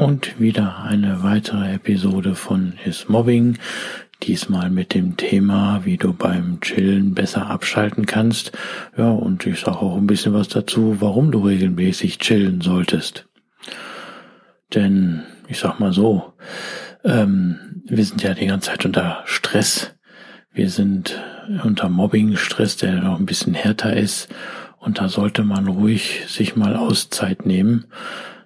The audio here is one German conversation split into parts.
Und wieder eine weitere Episode von Is Mobbing. Diesmal mit dem Thema, wie du beim Chillen besser abschalten kannst. Ja, und ich sage auch ein bisschen was dazu, warum du regelmäßig chillen solltest. Denn, ich sag mal so, ähm, wir sind ja die ganze Zeit unter Stress. Wir sind unter Mobbing-Stress, der noch ein bisschen härter ist. Und da sollte man ruhig sich mal Auszeit nehmen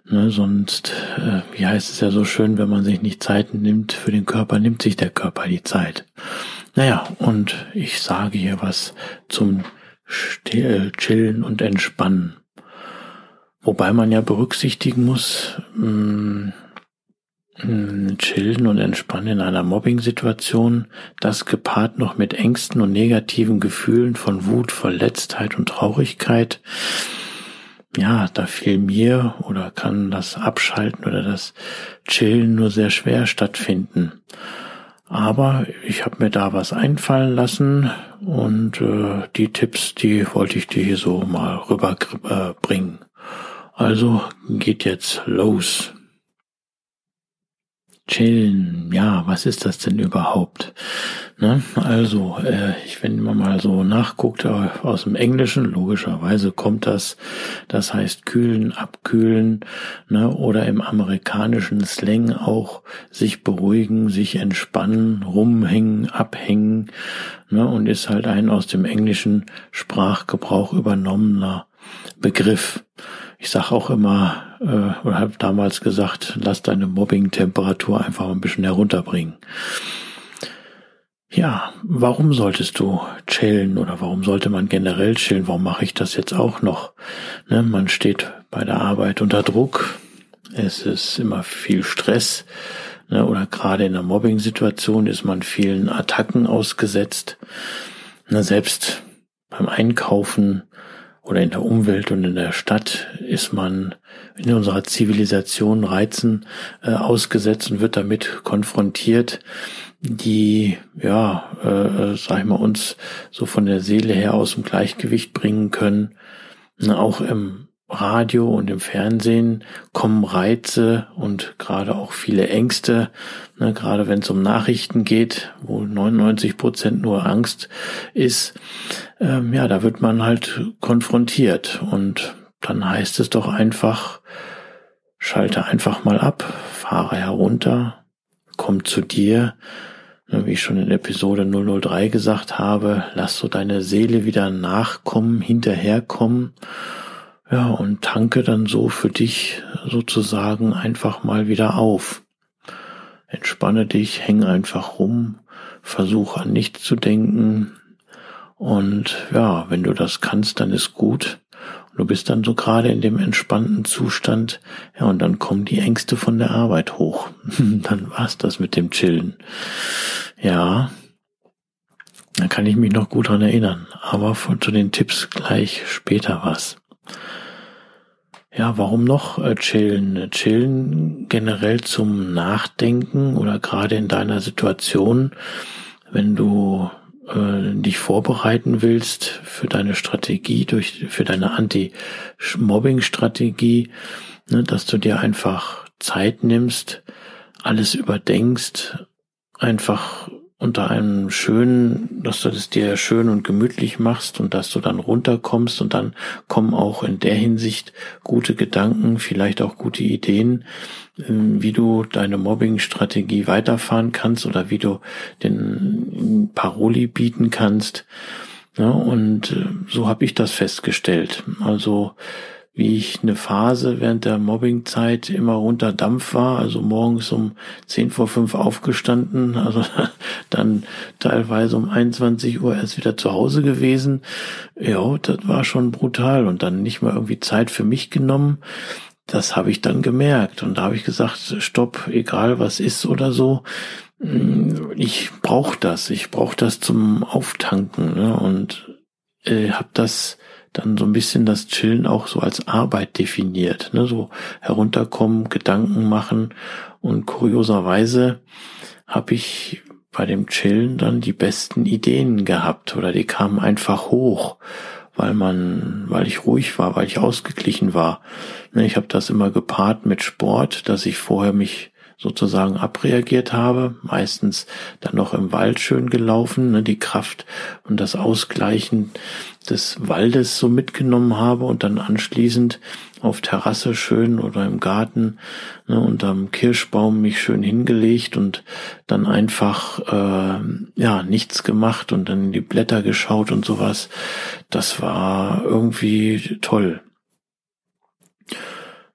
Ne, sonst, äh, wie heißt es ja so schön, wenn man sich nicht Zeit nimmt für den Körper, nimmt sich der Körper die Zeit. Naja, und ich sage hier was zum Still, Chillen und Entspannen. Wobei man ja berücksichtigen muss, mh, mh, Chillen und Entspannen in einer Mobbing-Situation, das gepaart noch mit Ängsten und negativen Gefühlen von Wut, Verletztheit und Traurigkeit, ja, da fiel mir oder kann das Abschalten oder das Chillen nur sehr schwer stattfinden. Aber ich habe mir da was einfallen lassen und äh, die Tipps, die wollte ich dir hier so mal rüberbringen. Äh, also geht jetzt los. Chillen, ja, was ist das denn überhaupt? Ne? Also, äh, ich, wenn man mal so nachguckt, äh, aus dem Englischen, logischerweise kommt das, das heißt kühlen, abkühlen, ne? oder im amerikanischen Slang auch sich beruhigen, sich entspannen, rumhängen, abhängen, ne? und ist halt ein aus dem englischen Sprachgebrauch übernommener Begriff. Ich sage auch immer, äh, oder habe damals gesagt, lass deine Mobbing-Temperatur einfach ein bisschen herunterbringen. Ja, warum solltest du chillen oder warum sollte man generell chillen? Warum mache ich das jetzt auch noch? Ne, man steht bei der Arbeit unter Druck. Es ist immer viel Stress. Ne, oder gerade in einer Mobbing-Situation ist man vielen Attacken ausgesetzt. Ne, selbst beim Einkaufen oder in der Umwelt und in der Stadt ist man in unserer Zivilisation Reizen äh, ausgesetzt und wird damit konfrontiert, die, ja, äh, äh sag ich mal, uns so von der Seele her aus dem Gleichgewicht bringen können. Auch im Radio und im Fernsehen kommen Reize und gerade auch viele Ängste, ne, gerade wenn es um Nachrichten geht, wo 99 Prozent nur Angst ist, ähm, ja, da wird man halt konfrontiert. Und dann heißt es doch einfach, schalte einfach mal ab, fahre herunter, komm zu dir, ne, wie ich schon in Episode 003 gesagt habe, lass so deine Seele wieder nachkommen, hinterherkommen ja, und tanke dann so für dich sozusagen einfach mal wieder auf. Entspanne dich, häng einfach rum, versuch an nichts zu denken. Und ja, wenn du das kannst, dann ist gut. Du bist dann so gerade in dem entspannten Zustand. Ja, und dann kommen die Ängste von der Arbeit hoch. dann war's das mit dem Chillen. Ja, da kann ich mich noch gut dran erinnern. Aber zu den Tipps gleich später was. Ja, warum noch äh, chillen? Chillen generell zum Nachdenken oder gerade in deiner Situation, wenn du äh, dich vorbereiten willst für deine Strategie, durch, für deine Anti-Mobbing-Strategie, ne, dass du dir einfach Zeit nimmst, alles überdenkst, einfach unter einem schönen, dass du das dir schön und gemütlich machst und dass du dann runterkommst und dann kommen auch in der Hinsicht gute Gedanken, vielleicht auch gute Ideen, ähm, wie du deine Mobbing-Strategie weiterfahren kannst oder wie du den, Paroli bieten kannst. Ja, und äh, so habe ich das festgestellt. Also wie ich eine Phase während der Mobbingzeit immer unter Dampf war, also morgens um zehn vor fünf aufgestanden, also dann teilweise um 21 Uhr erst wieder zu Hause gewesen. Ja, das war schon brutal und dann nicht mal irgendwie Zeit für mich genommen. Das habe ich dann gemerkt und da habe ich gesagt, stopp, egal was ist oder so, hm, ich brauche das, ich brauche das zum Auftanken ne? und äh, habe das dann so ein bisschen das Chillen auch so als Arbeit definiert, ne? so herunterkommen, Gedanken machen und kurioserweise habe ich bei dem Chillen dann die besten Ideen gehabt oder die kamen einfach hoch, weil man, weil ich ruhig war, weil ich ausgeglichen war. Ne, ich habe das immer gepaart mit Sport, dass ich vorher mich sozusagen abreagiert habe, meistens dann noch im Wald schön gelaufen, ne, die Kraft und das Ausgleichen des Waldes so mitgenommen habe und dann anschließend auf Terrasse schön oder im Garten ne, unterm Kirschbaum mich schön hingelegt und dann einfach äh, ja nichts gemacht und dann in die Blätter geschaut und sowas. Das war irgendwie toll.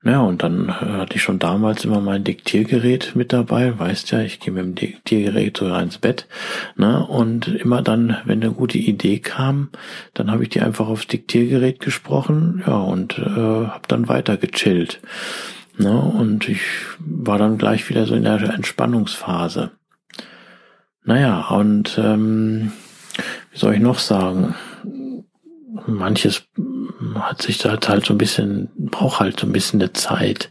Ja, und dann äh, hatte ich schon damals immer mein Diktiergerät mit dabei. Weißt ja, ich gehe mit dem Diktiergerät sogar ins Bett. Ne? Und immer dann, wenn eine gute Idee kam, dann habe ich die einfach aufs Diktiergerät gesprochen. Ja, und äh, habe dann weiter gechillt. Ne? Und ich war dann gleich wieder so in der Entspannungsphase. Naja, und ähm, wie soll ich noch sagen? manches hat sich da halt so ein bisschen, braucht halt so ein bisschen eine Zeit,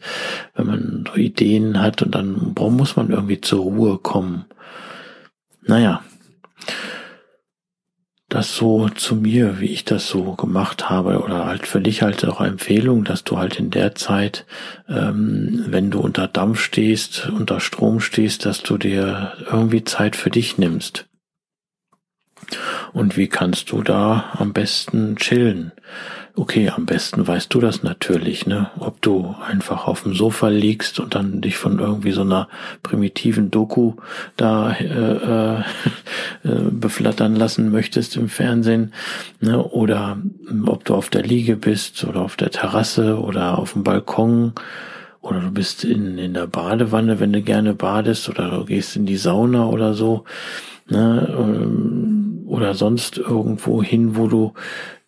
wenn man so Ideen hat und dann muss man irgendwie zur Ruhe kommen. Naja, das so zu mir, wie ich das so gemacht habe, oder halt für dich halt auch Empfehlung, dass du halt in der Zeit, ähm, wenn du unter Dampf stehst, unter Strom stehst, dass du dir irgendwie Zeit für dich nimmst. Und wie kannst du da am besten chillen? Okay, am besten weißt du das natürlich, ne? Ob du einfach auf dem Sofa liegst und dann dich von irgendwie so einer primitiven Doku da äh, äh, beflattern lassen möchtest im Fernsehen, ne? Oder ob du auf der Liege bist oder auf der Terrasse oder auf dem Balkon oder du bist in, in der Badewanne, wenn du gerne badest, oder du gehst in die Sauna oder so, ne? Ähm, oder sonst irgendwo hin, wo du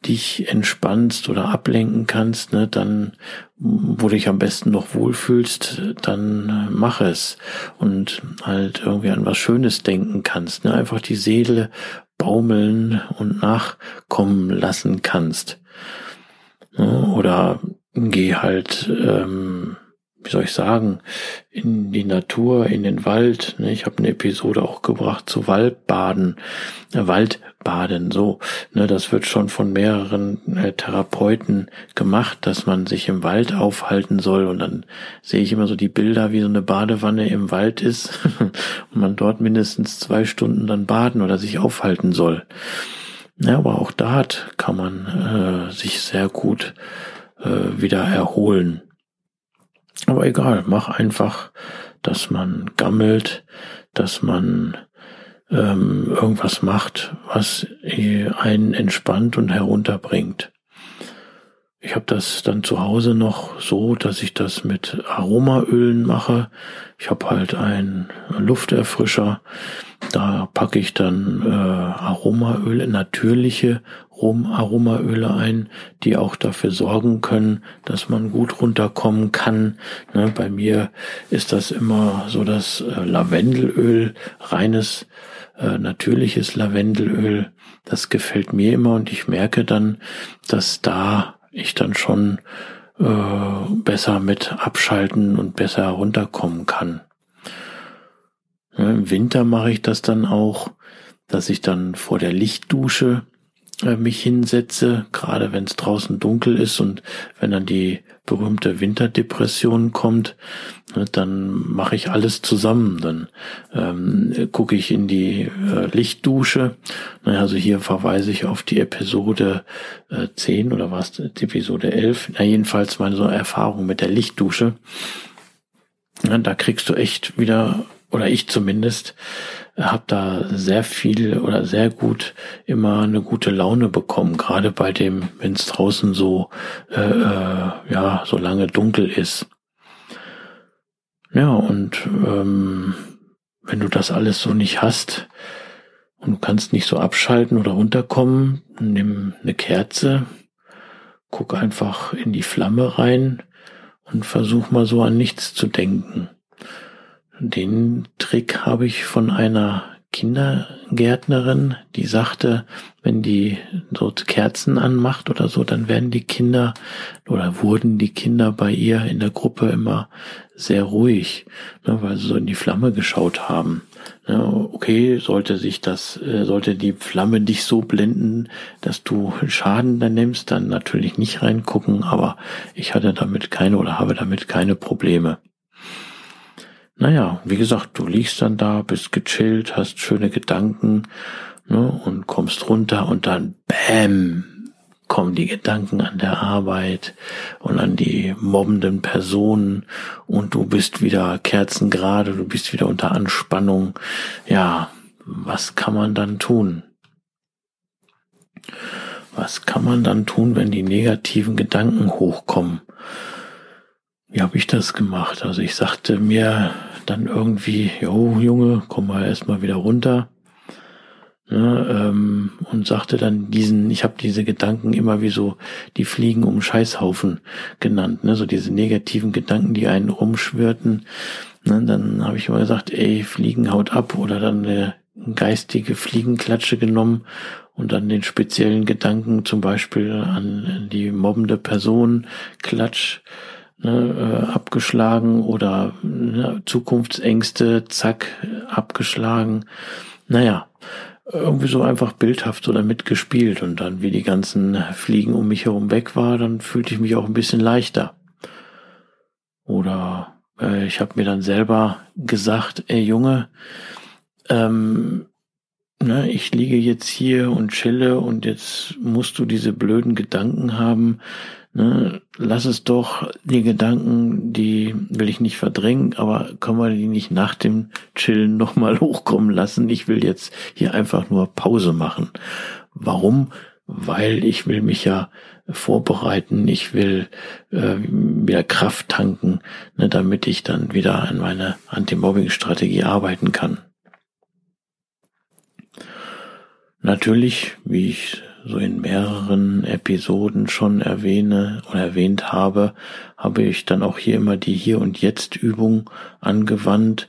dich entspannst oder ablenken kannst, ne, dann, wo du dich am besten noch wohlfühlst, dann mach es und halt irgendwie an was Schönes denken kannst, ne, einfach die Seele baumeln und nachkommen lassen kannst. Ne, oder geh halt ähm, wie soll ich sagen, in die Natur, in den Wald. Ne? Ich habe eine Episode auch gebracht zu Waldbaden, äh, Waldbaden, so. Ne? Das wird schon von mehreren äh, Therapeuten gemacht, dass man sich im Wald aufhalten soll. Und dann sehe ich immer so die Bilder, wie so eine Badewanne im Wald ist und man dort mindestens zwei Stunden dann baden oder sich aufhalten soll. Ja, aber auch dort kann man äh, sich sehr gut äh, wieder erholen. Aber egal, mach einfach, dass man gammelt, dass man ähm, irgendwas macht, was einen entspannt und herunterbringt. Ich habe das dann zu Hause noch so, dass ich das mit Aromaölen mache. Ich habe halt einen Lufterfrischer. Da packe ich dann äh, Aromaöle, natürliche Aromaöle ein, die auch dafür sorgen können, dass man gut runterkommen kann. Ne, bei mir ist das immer so das äh, Lavendelöl, reines äh, natürliches Lavendelöl. Das gefällt mir immer und ich merke dann, dass da ich dann schon äh, besser mit abschalten und besser runterkommen kann. Im Winter mache ich das dann auch, dass ich dann vor der Lichtdusche mich hinsetze, gerade wenn es draußen dunkel ist und wenn dann die berühmte Winterdepression kommt, ne, dann mache ich alles zusammen. Dann ähm, gucke ich in die äh, Lichtdusche. Also hier verweise ich auf die Episode äh, 10 oder was, Episode 11. Na, jedenfalls meine so Erfahrung mit der Lichtdusche. Ja, da kriegst du echt wieder, oder ich zumindest, habe da sehr viel oder sehr gut immer eine gute Laune bekommen, gerade bei dem, wenn es draußen so äh, äh, ja so lange dunkel ist. Ja und ähm, wenn du das alles so nicht hast und du kannst nicht so abschalten oder runterkommen, nimm eine Kerze, guck einfach in die Flamme rein und versuch mal so an nichts zu denken. Den Trick habe ich von einer Kindergärtnerin, die sagte, wenn die so Kerzen anmacht oder so, dann werden die Kinder oder wurden die Kinder bei ihr in der Gruppe immer sehr ruhig, ne, weil sie so in die Flamme geschaut haben. Ne, okay, sollte sich das, äh, sollte die Flamme dich so blenden, dass du Schaden dann nimmst, dann natürlich nicht reingucken, aber ich hatte damit keine oder habe damit keine Probleme. Naja, wie gesagt, du liegst dann da, bist gechillt, hast schöne Gedanken ne, und kommst runter und dann bäm, kommen die Gedanken an der Arbeit und an die mobbenden Personen und du bist wieder kerzengerade, du bist wieder unter Anspannung. Ja, was kann man dann tun? Was kann man dann tun, wenn die negativen Gedanken hochkommen? Wie habe ich das gemacht? Also ich sagte mir dann irgendwie, jo Junge, komm mal erstmal wieder runter. Ne, ähm, und sagte dann diesen, ich habe diese Gedanken immer wie so die Fliegen um Scheißhaufen genannt, ne, so diese negativen Gedanken, die einen rumschwirrten. Ne, dann habe ich immer gesagt, ey, Fliegen haut ab oder dann eine geistige Fliegenklatsche genommen und dann den speziellen Gedanken zum Beispiel an die mobbende Person, Klatsch, ne, äh, abgeschlagen oder ne, Zukunftsängste, zack, abgeschlagen. Naja, irgendwie so einfach bildhaft oder mitgespielt und dann, wie die ganzen Fliegen um mich herum weg war, dann fühlte ich mich auch ein bisschen leichter. Oder äh, ich habe mir dann selber gesagt, ey Junge, ähm, ne, ich liege jetzt hier und chille und jetzt musst du diese blöden Gedanken haben, Ne, lass es doch die Gedanken, die will ich nicht verdrängen, aber können wir die nicht nach dem Chillen nochmal hochkommen lassen? Ich will jetzt hier einfach nur Pause machen. Warum? Weil ich will mich ja vorbereiten, ich will äh, wieder Kraft tanken, ne, damit ich dann wieder an meine Anti-Mobbing-Strategie arbeiten kann. Natürlich, wie ich so in mehreren Episoden schon erwähne oder erwähnt habe, habe ich dann auch hier immer die Hier und Jetzt Übung angewandt.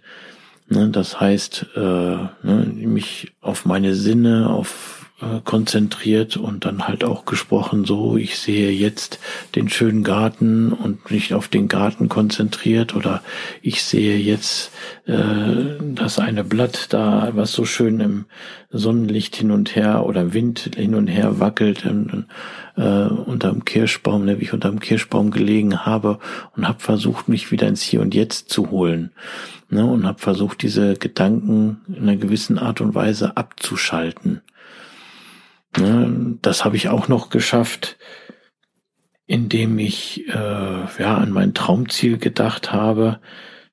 Ne, das heißt, äh, ne, mich auf meine Sinne, auf konzentriert und dann halt auch gesprochen, so, ich sehe jetzt den schönen Garten und nicht auf den Garten konzentriert oder ich sehe jetzt äh, das eine Blatt da, was so schön im Sonnenlicht hin und her oder Wind hin und her wackelt ähm, äh, unterm Kirschbaum, ne, wie ich unterm Kirschbaum gelegen habe und habe versucht, mich wieder ins Hier und Jetzt zu holen ne, und habe versucht, diese Gedanken in einer gewissen Art und Weise abzuschalten. Ne, das habe ich auch noch geschafft, indem ich äh, ja an mein Traumziel gedacht habe.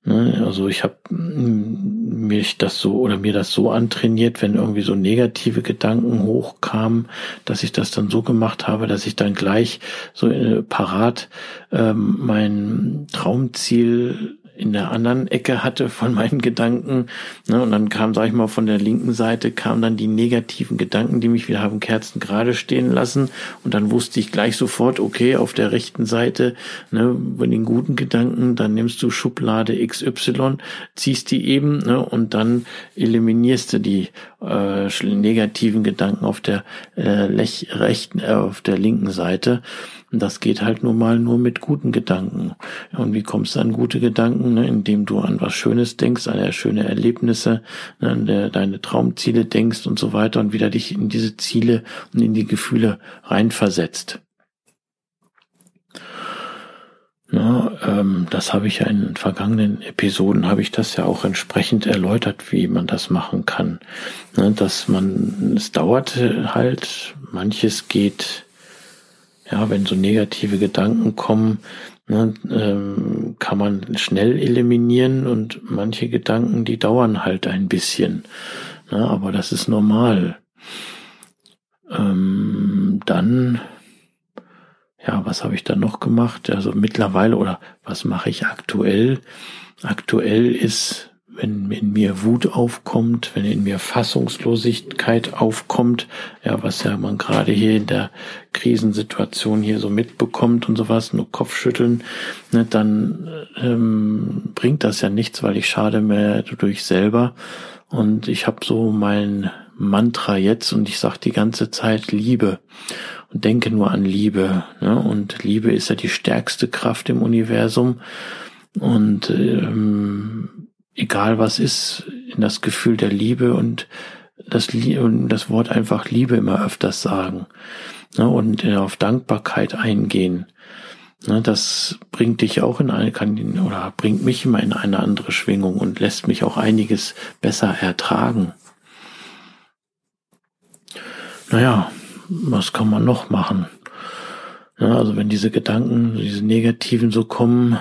Ne, also ich habe mich das so oder mir das so antrainiert, wenn irgendwie so negative Gedanken hochkamen, dass ich das dann so gemacht habe, dass ich dann gleich so äh, parat ähm, mein Traumziel in der anderen Ecke hatte von meinen Gedanken. Ne, und dann kam, sag ich mal, von der linken Seite kamen dann die negativen Gedanken, die mich wieder haben Kerzen gerade stehen lassen. Und dann wusste ich gleich sofort, okay, auf der rechten Seite, ne, bei den guten Gedanken, dann nimmst du Schublade XY, ziehst die eben, ne, und dann eliminierst du die äh, negativen Gedanken auf der äh, rechten, äh, auf der linken Seite. Und das geht halt nur mal nur mit guten Gedanken. Und wie kommst du an gute Gedanken? Ne? Indem du an was Schönes denkst, an schöne Erlebnisse, ne? an der, deine Traumziele denkst und so weiter und wieder dich in diese Ziele und in die Gefühle reinversetzt. Na, ähm, das habe ich ja in vergangenen Episoden habe ich das ja auch entsprechend erläutert, wie man das machen kann. Ne, dass man, es dauert halt, manches geht ja, wenn so negative Gedanken kommen, ne, ähm, kann man schnell eliminieren und manche Gedanken, die dauern halt ein bisschen. Na, aber das ist normal. Ähm, dann, ja, was habe ich dann noch gemacht? Also mittlerweile oder was mache ich aktuell? Aktuell ist wenn in mir Wut aufkommt, wenn in mir Fassungslosigkeit aufkommt, ja, was ja man gerade hier in der Krisensituation hier so mitbekommt und sowas, nur Kopfschütteln, ne, dann ähm, bringt das ja nichts, weil ich schade mir durch selber. Und ich habe so mein Mantra jetzt und ich sage die ganze Zeit Liebe und denke nur an Liebe. Ne? Und Liebe ist ja die stärkste Kraft im Universum. Und ähm, egal was ist, in das Gefühl der Liebe und das, und das Wort einfach Liebe immer öfters sagen ne, und äh, auf Dankbarkeit eingehen. Ne, das bringt dich auch in eine, kann, oder bringt mich immer in eine andere Schwingung und lässt mich auch einiges besser ertragen. Naja, was kann man noch machen? Ja, also wenn diese Gedanken, diese negativen so kommen,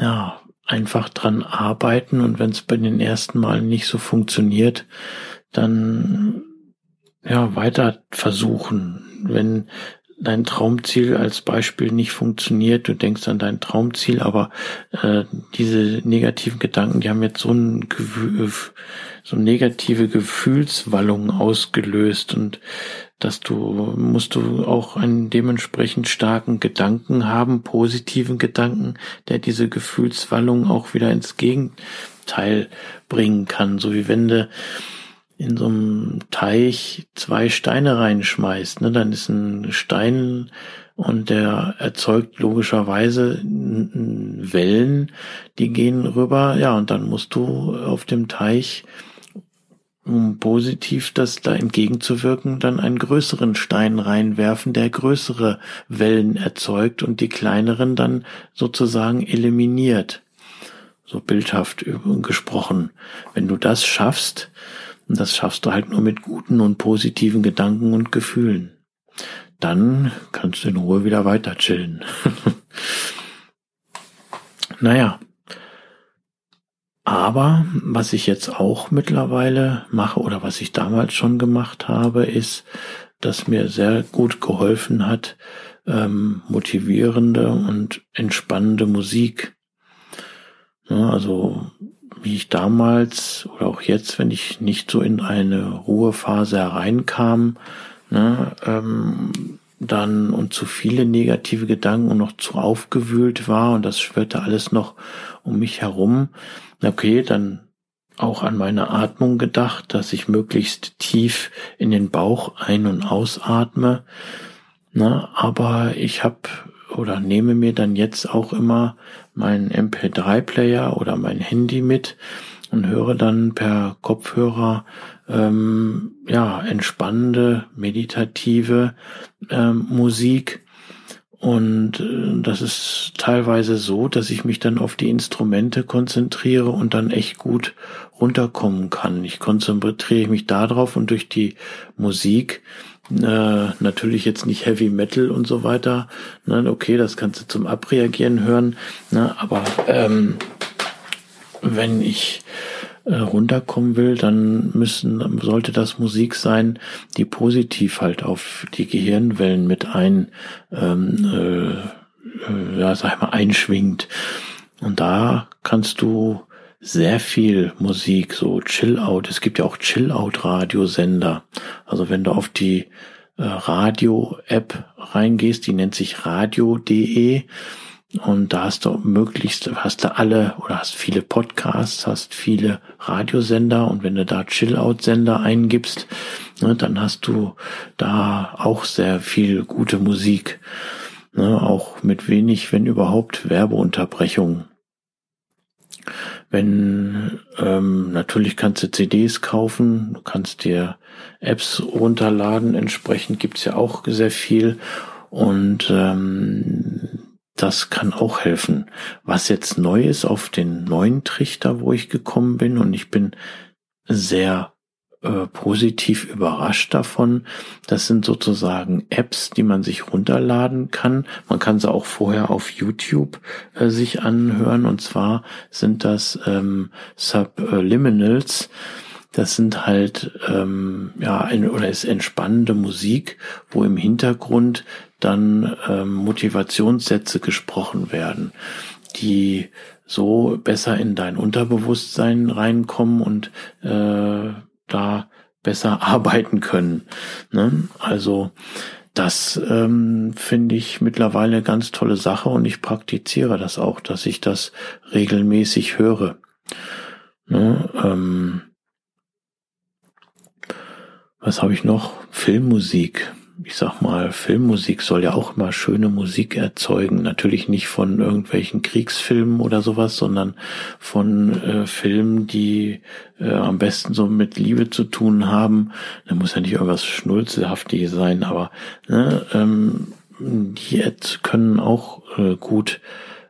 ja, einfach dran arbeiten und wenn es bei den ersten Malen nicht so funktioniert, dann ja weiter versuchen. Wenn dein Traumziel als Beispiel nicht funktioniert, du denkst an dein Traumziel, aber äh, diese negativen Gedanken, die haben jetzt so ein so negative Gefühlswallung ausgelöst und dass du musst du auch einen dementsprechend starken Gedanken haben, positiven Gedanken, der diese Gefühlswallung auch wieder ins Gegenteil bringen kann, so wie wenn du in so einem Teich zwei Steine reinschmeißt, ne, dann ist ein Stein und der erzeugt logischerweise Wellen, die gehen rüber, ja, und dann musst du auf dem Teich um positiv das da entgegenzuwirken, dann einen größeren Stein reinwerfen, der größere Wellen erzeugt und die kleineren dann sozusagen eliminiert. So bildhaft gesprochen. Wenn du das schaffst, und das schaffst du halt nur mit guten und positiven Gedanken und Gefühlen, dann kannst du in Ruhe wieder weiter chillen. naja, aber was ich jetzt auch mittlerweile mache oder was ich damals schon gemacht habe, ist, dass mir sehr gut geholfen hat, ähm, motivierende und entspannende Musik. Ja, also wie ich damals oder auch jetzt, wenn ich nicht so in eine Ruhephase hereinkam, ne, ähm, dann und zu viele negative Gedanken und noch zu aufgewühlt war und das schwirrte alles noch um mich herum, Okay, dann auch an meine Atmung gedacht, dass ich möglichst tief in den Bauch ein- und ausatme. Na, aber ich habe oder nehme mir dann jetzt auch immer meinen MP3-Player oder mein Handy mit und höre dann per Kopfhörer ähm, ja entspannende meditative ähm, Musik und äh, das ist teilweise so, dass ich mich dann auf die Instrumente konzentriere und dann echt gut runterkommen kann. Ich konzentriere mich darauf und durch die Musik äh, natürlich jetzt nicht Heavy Metal und so weiter. Ne, okay, das kannst du zum Abreagieren hören. Ne, aber ähm, wenn ich äh, runterkommen will, dann müssen, sollte das Musik sein, die positiv halt auf die Gehirnwellen mit ein, ähm, äh, äh, ja, sag ich mal, einschwingt. Und da kannst du sehr viel Musik, so Chill-Out. Es gibt ja auch Chill-Out-Radiosender. Also wenn du auf die äh, Radio-App reingehst, die nennt sich radio.de, und da hast du möglichst, hast du alle oder hast viele Podcasts, hast viele Radiosender und wenn du da Chill-Out-Sender eingibst, ne, dann hast du da auch sehr viel gute Musik. Ne, auch mit wenig, wenn überhaupt, Werbeunterbrechungen. Wenn ähm, natürlich kannst du CDs kaufen, du kannst dir Apps runterladen, entsprechend gibt's ja auch sehr viel. Und ähm, das kann auch helfen. Was jetzt neu ist auf den neuen Trichter, wo ich gekommen bin, und ich bin sehr äh, positiv überrascht davon. Das sind sozusagen Apps, die man sich runterladen kann. Man kann sie auch vorher auf YouTube äh, sich anhören. Und zwar sind das ähm, Subliminals. das sind halt ähm, ja ein, oder ist entspannende Musik, wo im Hintergrund dann ähm, Motivationssätze gesprochen werden, die so besser in dein Unterbewusstsein reinkommen und äh, da besser arbeiten können. Ne? Also das ähm, finde ich mittlerweile ganz tolle Sache und ich praktiziere das auch, dass ich das regelmäßig höre. Ne? Ähm, was habe ich noch? Filmmusik ich sag mal, Filmmusik soll ja auch immer schöne Musik erzeugen. Natürlich nicht von irgendwelchen Kriegsfilmen oder sowas, sondern von äh, Filmen, die äh, am besten so mit Liebe zu tun haben. Da muss ja nicht irgendwas Schnulzelhaftiges sein, aber ne, ähm, die können auch äh, gut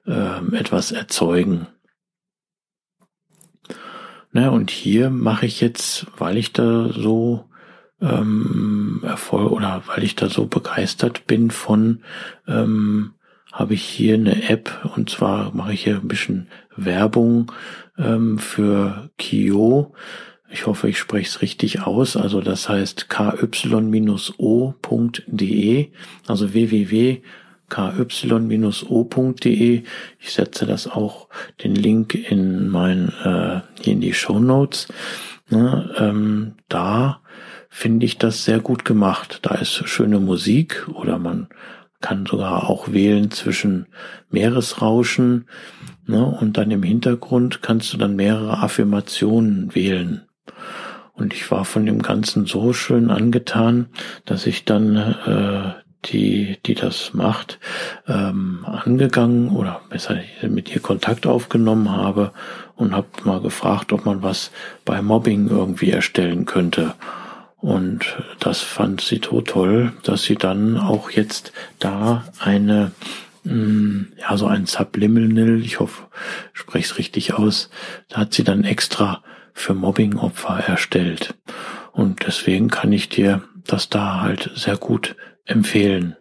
äh, etwas erzeugen. Na, und hier mache ich jetzt, weil ich da so ähm, Erfolg oder weil ich da so begeistert bin von, ähm, habe ich hier eine App und zwar mache ich hier ein bisschen Werbung ähm, für Kio. Ich hoffe, ich spreche es richtig aus. Also das heißt ky-o.de, also www.ky-o.de. Ich setze das auch den Link in mein äh, hier in die Show Notes. Ne, ähm, da finde ich das sehr gut gemacht. Da ist schöne Musik oder man kann sogar auch wählen zwischen Meeresrauschen ne, und dann im Hintergrund kannst du dann mehrere Affirmationen wählen. Und ich war von dem Ganzen so schön angetan, dass ich dann äh, die, die das macht, ähm, angegangen oder besser mit ihr Kontakt aufgenommen habe und habe mal gefragt, ob man was bei Mobbing irgendwie erstellen könnte. Und das fand sie so toll, dass sie dann auch jetzt da eine, mm, ja, so ein Subliminal, ich hoffe, ich spreche es richtig aus, da hat sie dann extra für Mobbing-Opfer erstellt. Und deswegen kann ich dir das da halt sehr gut empfehlen.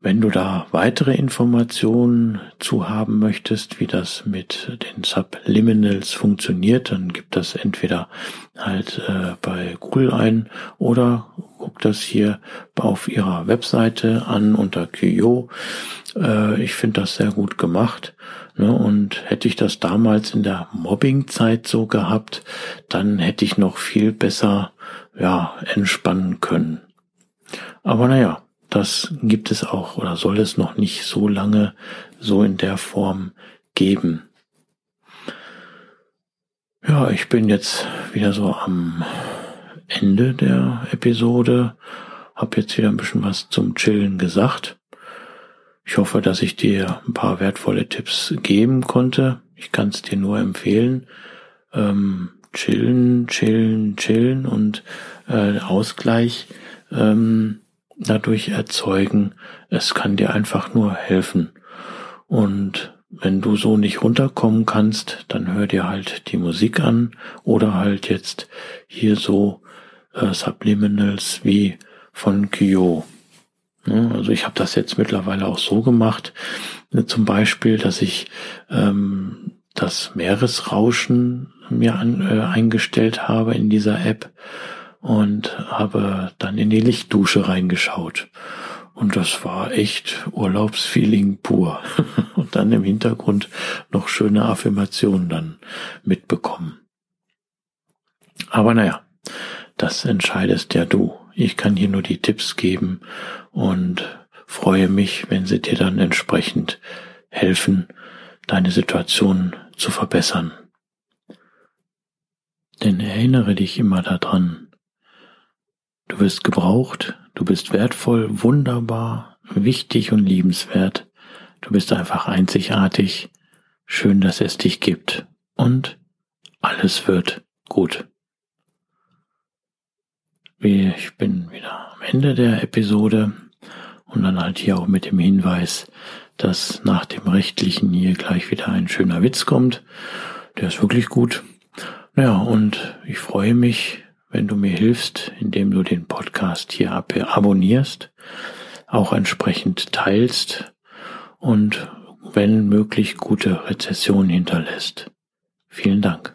Wenn du da weitere Informationen zu haben möchtest, wie das mit den Subliminals funktioniert, dann gib das entweder halt äh, bei Google ein oder guck das hier auf ihrer Webseite an unter Kyo. Äh, ich finde das sehr gut gemacht. Ne? Und hätte ich das damals in der Mobbing-Zeit so gehabt, dann hätte ich noch viel besser ja, entspannen können. Aber naja, das gibt es auch oder soll es noch nicht so lange so in der Form geben. Ja, ich bin jetzt wieder so am Ende der Episode, Hab jetzt wieder ein bisschen was zum Chillen gesagt. Ich hoffe, dass ich dir ein paar wertvolle Tipps geben konnte. Ich kann es dir nur empfehlen. Ähm, chillen, chillen, chillen und äh, Ausgleich. Ähm, dadurch erzeugen. Es kann dir einfach nur helfen. Und wenn du so nicht runterkommen kannst, dann hör dir halt die Musik an oder halt jetzt hier so äh, Subliminals wie von Kyo. Ja, also ich habe das jetzt mittlerweile auch so gemacht, ne, zum Beispiel, dass ich ähm, das Meeresrauschen mir an, äh, eingestellt habe in dieser App und habe dann in die Lichtdusche reingeschaut. Und das war echt Urlaubsfeeling pur. Und dann im Hintergrund noch schöne Affirmationen dann mitbekommen. Aber naja, das entscheidest ja du. Ich kann hier nur die Tipps geben und freue mich, wenn sie dir dann entsprechend helfen, deine Situation zu verbessern. Denn erinnere dich immer daran, Du bist gebraucht, du bist wertvoll, wunderbar, wichtig und liebenswert. Du bist einfach einzigartig. Schön, dass es dich gibt. Und alles wird gut. Ich bin wieder am Ende der Episode und dann halt hier auch mit dem Hinweis, dass nach dem rechtlichen hier gleich wieder ein schöner Witz kommt. Der ist wirklich gut. Ja, und ich freue mich, wenn du mir hilfst, indem du den Podcast hier abonnierst, auch entsprechend teilst und wenn möglich gute Rezessionen hinterlässt. Vielen Dank.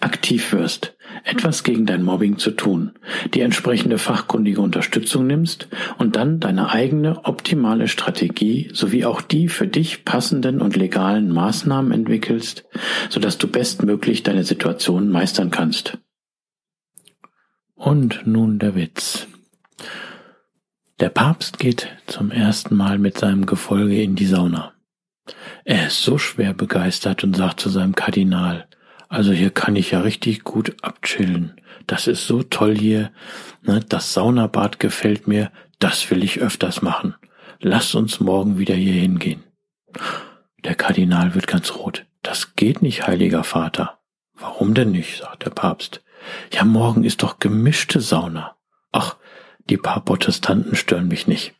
aktiv wirst, etwas gegen dein Mobbing zu tun, die entsprechende fachkundige Unterstützung nimmst und dann deine eigene optimale Strategie sowie auch die für dich passenden und legalen Maßnahmen entwickelst, sodass du bestmöglich deine Situation meistern kannst. Und nun der Witz. Der Papst geht zum ersten Mal mit seinem Gefolge in die Sauna. Er ist so schwer begeistert und sagt zu seinem Kardinal, also hier kann ich ja richtig gut abchillen. Das ist so toll hier. Ne? Das Saunabad gefällt mir. Das will ich öfters machen. Lass uns morgen wieder hier hingehen. Der Kardinal wird ganz rot. Das geht nicht, heiliger Vater. Warum denn nicht? sagt der Papst. Ja, morgen ist doch gemischte Sauna. Ach, die paar Protestanten stören mich nicht.